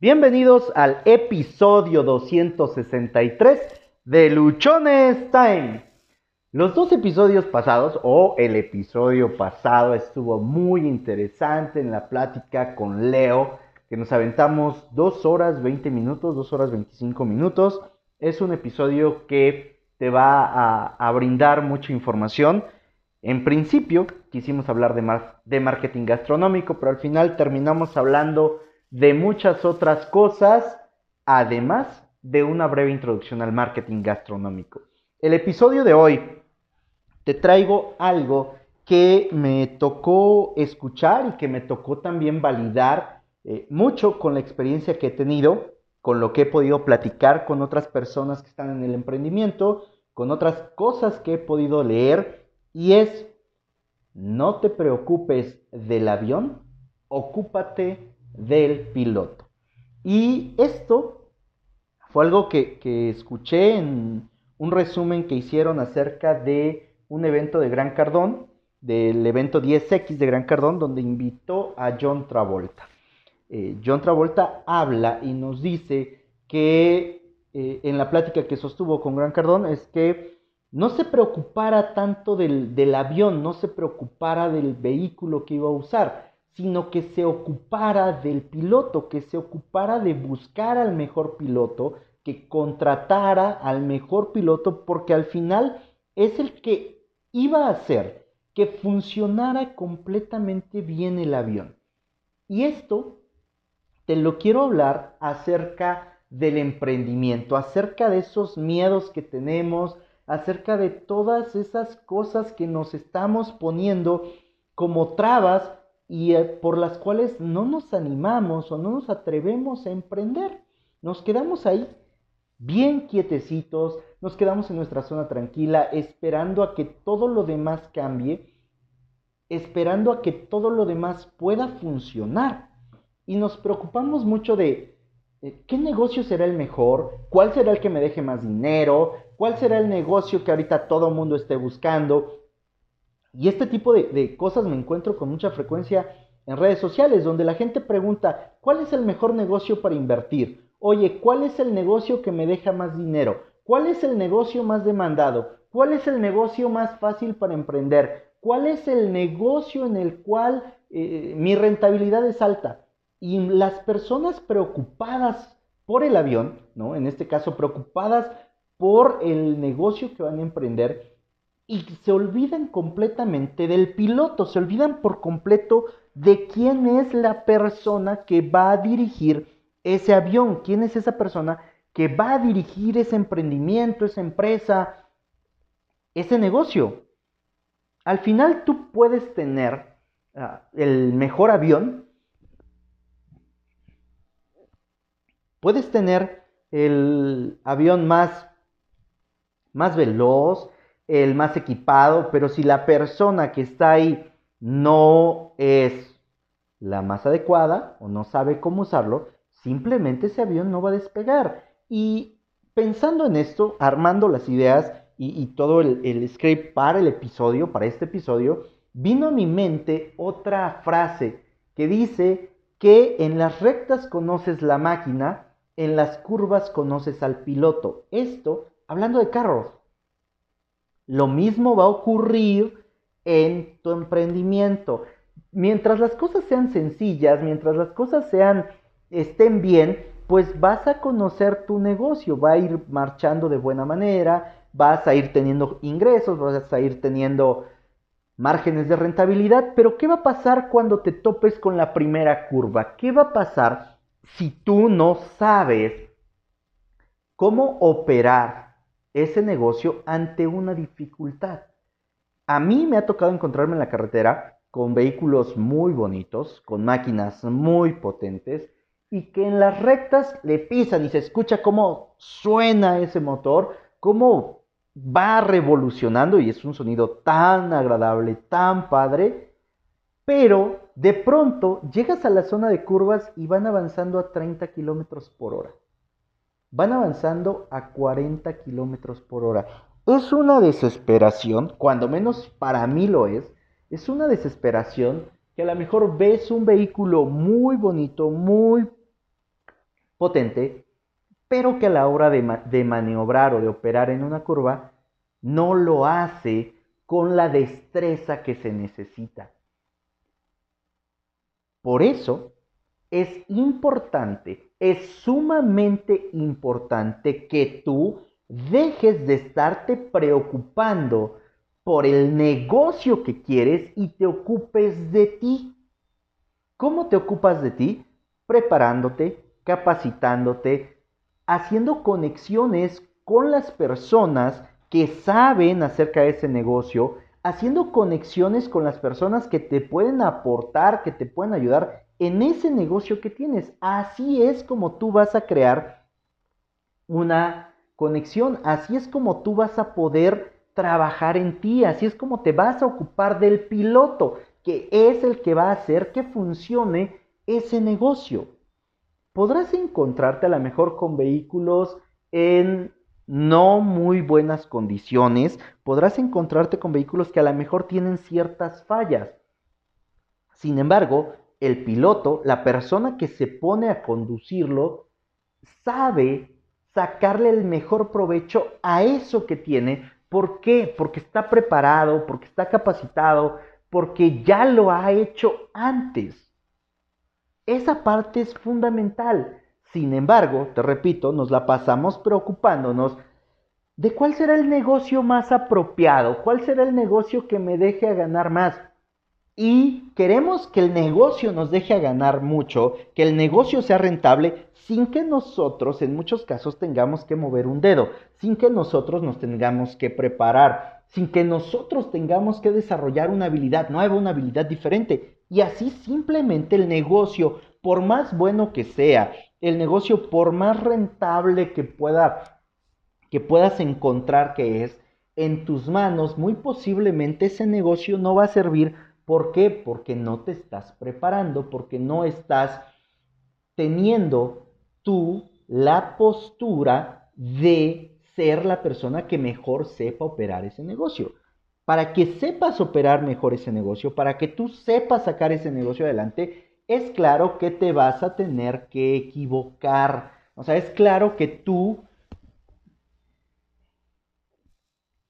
Bienvenidos al episodio 263 de Luchones Time. Los dos episodios pasados, o el episodio pasado, estuvo muy interesante en la plática con Leo, que nos aventamos 2 horas 20 minutos, 2 horas 25 minutos. Es un episodio que te va a, brindar mucha información. En principio quisimos hablar de, de marketing gastronómico, pero al final terminamos hablando de muchas otras cosas, además de una breve introducción al marketing gastronómico. El episodio de hoy te traigo algo que me tocó escuchar y que me tocó también validar eh, mucho con la experiencia que he tenido, con lo que he podido platicar con otras personas que están en el emprendimiento, con otras cosas que he podido leer, y es, no te preocupes del avión, ocúpate del piloto. Y esto fue algo que, escuché en un resumen que hicieron acerca de un evento de Gran Cardón, del evento 10X de Gran Cardón, donde invitó a John Travolta. Eh, John Travolta habla y nos dice que eh, en la plática que sostuvo con Gran Cardón es que no se preocupara tanto del, del avión, no se preocupara del vehículo que iba a usar, sino que se ocupara del piloto, que se ocupara de buscar al mejor piloto, que contratara al mejor piloto, porque al final es el que iba a hacer que funcionara completamente bien el avión. Y esto te lo quiero hablar acerca del emprendimiento, acerca de esos miedos que tenemos, acerca de todas esas cosas que nos estamos poniendo como trabas y eh, por las cuales no nos animamos o no nos atrevemos a emprender. Nos quedamos ahí bien quietecitos, nos quedamos en nuestra zona tranquila, esperando a que todo lo demás cambie, esperando a que todo lo demás pueda funcionar. Y nos preocupamos mucho de eh, qué negocio será el mejor, cuál será el que me deje más dinero, cuál será el negocio que ahorita todo mundo esté buscando, y este tipo de, cosas me encuentro con mucha frecuencia en redes sociales, donde la gente pregunta, ¿cuál es el mejor negocio para invertir? Oye, ¿cuál es el negocio que me deja más dinero? ¿Cuál es el negocio más demandado? ¿Cuál es el negocio más fácil para emprender? ¿Cuál es el negocio en el cual eh, mi rentabilidad es alta? Y las personas preocupadas por el avión, ¿no? En este caso, preocupadas por el negocio que van a emprender, y se olvidan completamente del piloto, se olvidan por completo de quién es la persona que va a dirigir ese avión, quién es esa persona que va a dirigir ese emprendimiento, esa empresa, ese negocio. Al final tú puedes tener ah, el mejor avión, puedes tener el avión más, más veloz, el más equipado, pero si la persona que está ahí no es la más adecuada o no sabe cómo usarlo, simplemente ese avión no va a despegar. Y pensando en esto, armando las ideas y, todo el, el script para el episodio, para este episodio, vino a mi mente otra frase que dice que en las rectas conoces la máquina, en las curvas conoces al piloto. Esto hablando de carros. Lo mismo va a ocurrir en tu emprendimiento. Mientras las cosas sean sencillas, mientras las cosas sean estén bien, pues vas a conocer tu negocio, va a ir marchando de buena manera, vas a ir teniendo ingresos, vas a ir teniendo márgenes de rentabilidad, pero ¿qué va a pasar cuando te topes con la primera curva? ¿Qué va a pasar si tú no sabes cómo operar ese negocio ante una dificultad. A mí me ha tocado encontrarme en la carretera con vehículos muy bonitos, con máquinas muy potentes y que en las rectas le pisan y se escucha cómo suena ese motor, cómo va revolucionando y es un sonido tan agradable, tan padre, pero de pronto llegas a la zona de curvas y van avanzando a 30 kilómetros por hora van avanzando a 40 kilómetros por hora. Es una desesperación, cuando menos para mí lo es, es una desesperación que a lo mejor ves un vehículo muy bonito, muy potente, pero que a la hora de, de maniobrar o de operar en una curva, no lo hace con la destreza que se necesita. Por eso es importante, es sumamente importante que tú dejes de estarte preocupando por el negocio que quieres y te ocupes de ti. ¿Cómo te ocupas de ti? Preparándote, capacitándote, haciendo conexiones con las personas que saben acerca de ese negocio, haciendo conexiones con las personas que te pueden aportar, que te pueden ayudar en ese negocio que tienes. Así es como tú vas a crear una conexión, así es como tú vas a poder trabajar en ti, así es como te vas a ocupar del piloto, que es el que va a hacer que funcione ese negocio. Podrás encontrarte a lo mejor con vehículos en no muy buenas condiciones, podrás encontrarte con vehículos que a lo mejor tienen ciertas fallas. Sin embargo, el piloto, la persona que se pone a conducirlo, sabe sacarle el mejor provecho a eso que tiene. ¿Por qué? Porque está preparado, porque está capacitado, porque ya lo ha hecho antes. Esa parte es fundamental. Sin embargo, te repito, nos la pasamos preocupándonos de cuál será el negocio más apropiado, cuál será el negocio que me deje a ganar más. Y queremos que el negocio nos deje a ganar mucho, que el negocio sea rentable, sin que nosotros en muchos casos tengamos que mover un dedo, sin que nosotros nos tengamos que preparar, sin que nosotros tengamos que desarrollar una habilidad nueva, una habilidad diferente. Y así simplemente el negocio, por más bueno que sea, el negocio por más rentable que pueda que puedas encontrar que es en tus manos, muy posiblemente ese negocio no va a servir. ¿Por qué? Porque no te estás preparando, porque no estás teniendo tú la postura de ser la persona que mejor sepa operar ese negocio. Para que sepas operar mejor ese negocio, para que tú sepas sacar ese negocio adelante, es claro que te vas a tener que equivocar. O sea, es claro que tú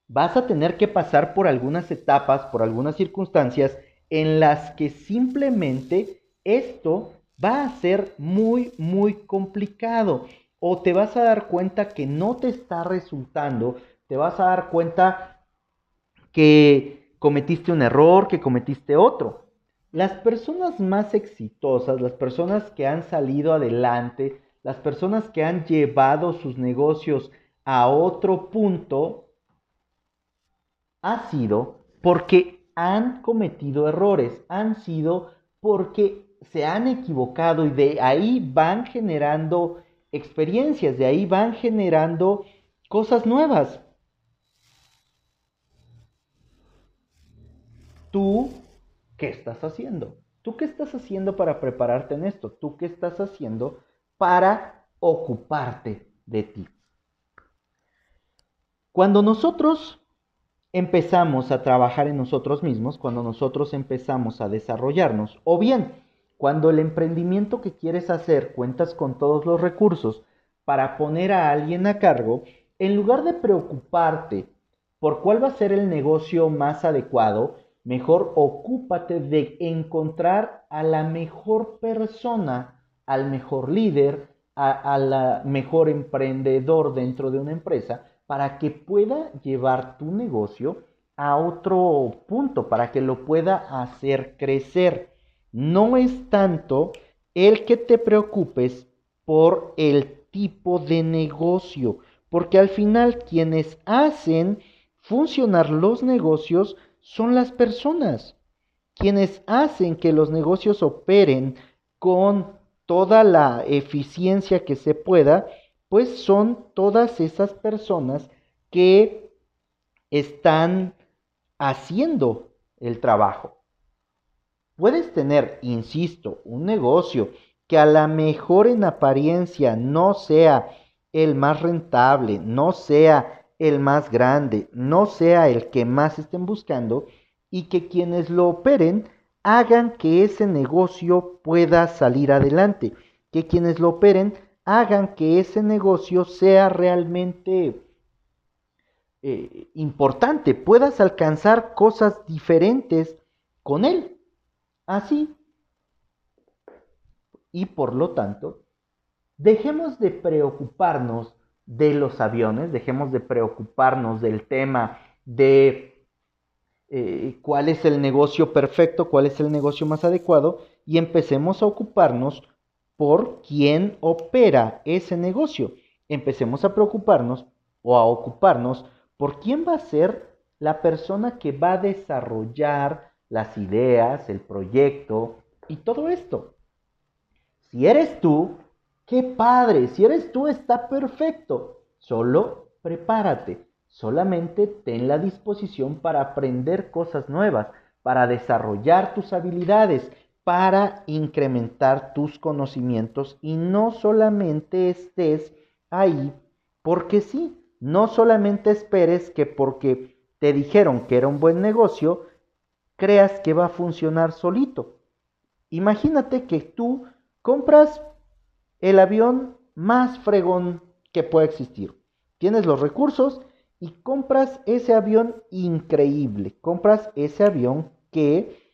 vas a tener que pasar por algunas etapas, por algunas circunstancias en las que simplemente esto va a ser muy, muy complicado. O te vas a dar cuenta que no te está resultando, te vas a dar cuenta que cometiste un error, que cometiste otro. Las personas más exitosas, las personas que han salido adelante, las personas que han llevado sus negocios a otro punto, ha sido porque han cometido errores, han sido porque se han equivocado y de ahí van generando experiencias, de ahí van generando cosas nuevas. Tú ¿qué estás haciendo? ¿Tú qué estás haciendo para prepararte en esto? ¿Tú qué estás haciendo para ocuparte de ti? Cuando nosotros empezamos a trabajar en nosotros mismos, cuando nosotros empezamos a desarrollarnos, o bien cuando el emprendimiento que quieres hacer cuentas con todos los recursos para poner a alguien a cargo, en lugar de preocuparte por cuál va a ser el negocio más adecuado, Mejor ocúpate de encontrar a la mejor persona, al mejor líder, a, la mejor emprendedor dentro de una empresa para que pueda llevar tu negocio a otro punto, para que lo pueda hacer crecer. No es tanto el que te preocupes por el tipo de negocio, porque al final quienes hacen funcionar los negocios son las personas quienes hacen que los negocios operen con toda la eficiencia que se pueda, pues son todas esas personas que están haciendo el trabajo. Puedes tener, insisto, un negocio que a la mejor en apariencia no sea el más rentable, no sea el más grande, no sea el que más estén buscando y que quienes lo operen hagan que ese negocio pueda salir adelante, que quienes lo operen hagan que ese negocio sea realmente eh, importante, puedas alcanzar cosas diferentes con él. Así. Y por lo tanto, dejemos de preocuparnos de los aviones, dejemos de preocuparnos del tema de eh, cuál es el negocio perfecto, cuál es el negocio más adecuado y empecemos a ocuparnos por quién opera ese negocio. Empecemos a preocuparnos o a ocuparnos por quién va a ser la persona que va a desarrollar las ideas, el proyecto y todo esto. Si eres tú, qué padre, si eres tú está perfecto. Solo prepárate, solamente ten la disposición para aprender cosas nuevas, para desarrollar tus habilidades, para incrementar tus conocimientos y no solamente estés ahí porque sí, no solamente esperes que porque te dijeron que era un buen negocio, creas que va a funcionar solito. Imagínate que tú compras el avión más fregón que pueda existir. Tienes los recursos y compras ese avión increíble. Compras ese avión que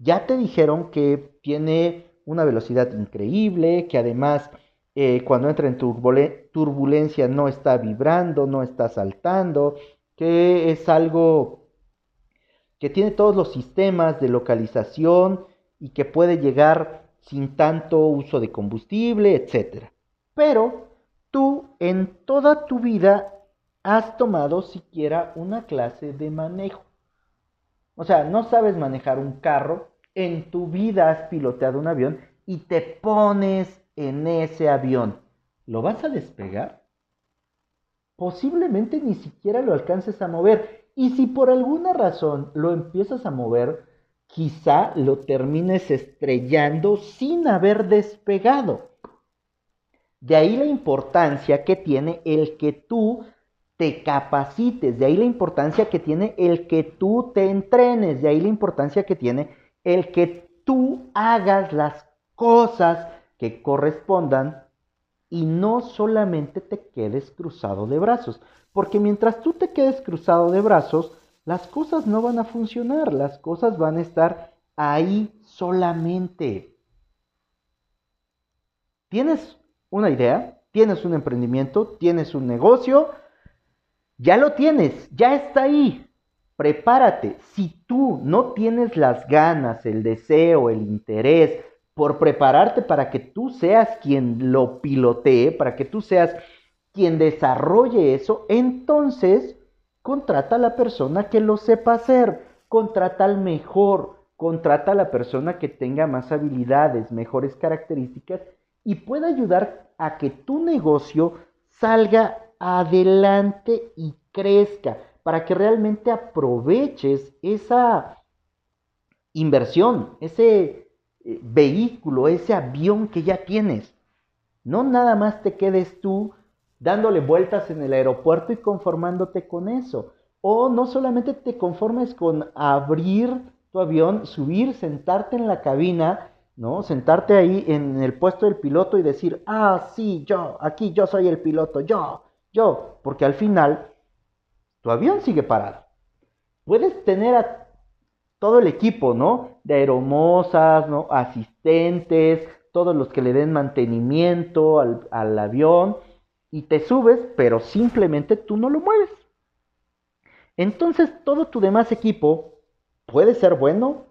ya te dijeron que tiene una velocidad increíble, que además eh, cuando entra en turbulencia no está vibrando, no está saltando, que es algo que tiene todos los sistemas de localización y que puede llegar sin tanto uso de combustible, etc. Pero tú en toda tu vida has tomado siquiera una clase de manejo. O sea, no sabes manejar un carro, en tu vida has piloteado un avión y te pones en ese avión, ¿lo vas a despegar? Posiblemente ni siquiera lo alcances a mover. Y si por alguna razón lo empiezas a mover, quizá lo termines estrellando sin haber despegado. De ahí la importancia que tiene el que tú te capacites, de ahí la importancia que tiene el que tú te entrenes, de ahí la importancia que tiene el que tú hagas las cosas que correspondan y no solamente te quedes cruzado de brazos. Porque mientras tú te quedes cruzado de brazos, las cosas no van a funcionar, las cosas van a estar ahí solamente. ¿Tienes una idea? ¿Tienes un emprendimiento? ¿Tienes un negocio? Ya lo tienes, ya está ahí. Prepárate. Si tú no tienes las ganas, el deseo, el interés, por prepararte para que tú seas quien lo pilotee, para que tú seas quien desarrolle eso, entonces contrata a la persona que lo sepa hacer, contrata al mejor, contrata a la persona que tenga más habilidades, mejores características y pueda ayudar a que tu negocio salga adelante y crezca, para que realmente aproveches esa inversión, ese eh, vehículo, ese avión que ya tienes. No nada más te quedes tú dándole vueltas en el aeropuerto y conformándote con eso. O no solamente te conformes con abrir tu avión, subir, sentarte en la cabina, ¿no? Sentarte ahí en el puesto del piloto y decir, ah, sí, yo, aquí yo soy el piloto, yo, yo, porque al final tu avión sigue parado. Puedes tener a todo el equipo, ¿no? De aeromosas, ¿no? Asistentes, todos los que le den mantenimiento al, avión y te subes, pero simplemente tú no lo mueves. Entonces todo tu demás equipo puede ser bueno,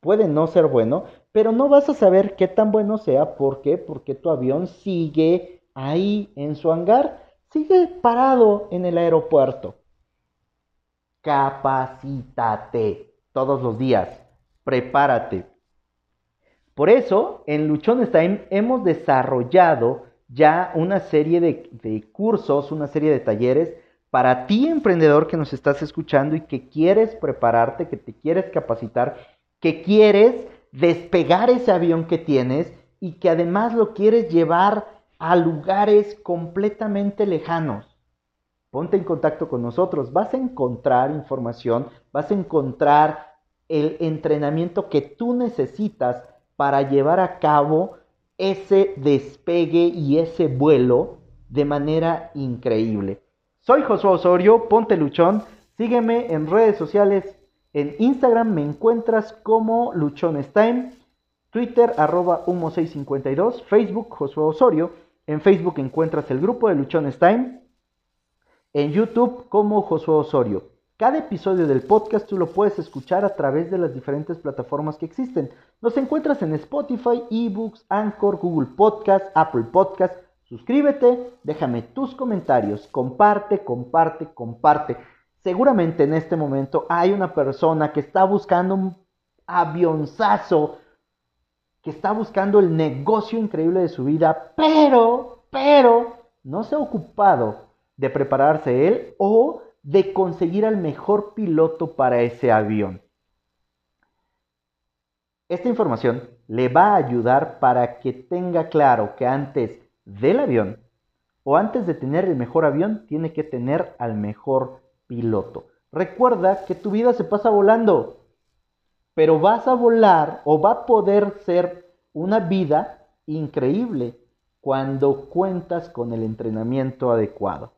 puede no ser bueno, pero no vas a saber qué tan bueno sea. ¿Por qué? Porque tu avión sigue ahí en su hangar, sigue parado en el aeropuerto. Capacítate todos los días. Prepárate. Por eso, en Luchones Time hemos desarrollado ya una serie de, de, cursos, una serie de talleres para ti, emprendedor que nos estás escuchando y que quieres prepararte, que te quieres capacitar, que quieres despegar ese avión que tienes y que además lo quieres llevar a lugares completamente lejanos. Ponte en contacto con nosotros, vas a encontrar información, vas a encontrar el entrenamiento que tú necesitas para llevar a cabo ese despegue y ese vuelo de manera increíble. Soy Josué Osorio, ponte luchón, sígueme en redes sociales, en Instagram me encuentras como luchonestime, Twitter arroba humo652, Facebook Josué Osorio, en Facebook encuentras el grupo de luchonestime, en YouTube como Josué Osorio. Cada episodio del podcast tú lo puedes escuchar a través de las diferentes plataformas que existen. Nos encuentras en Spotify, eBooks, Anchor, Google Podcast, Apple Podcast. Suscríbete, déjame tus comentarios, comparte, comparte, comparte. Seguramente en este momento hay una persona que está buscando un avionzazo, que está buscando el negocio increíble de su vida, pero, pero, no se ha ocupado de prepararse él o de conseguir al mejor piloto para ese avión. Esta información le va a ayudar para que tenga claro que antes del avión o antes de tener el mejor avión tiene que tener al mejor piloto. Recuerda que tu vida se pasa volando, pero vas a volar o va a poder ser una vida increíble cuando cuentas con el entrenamiento adecuado.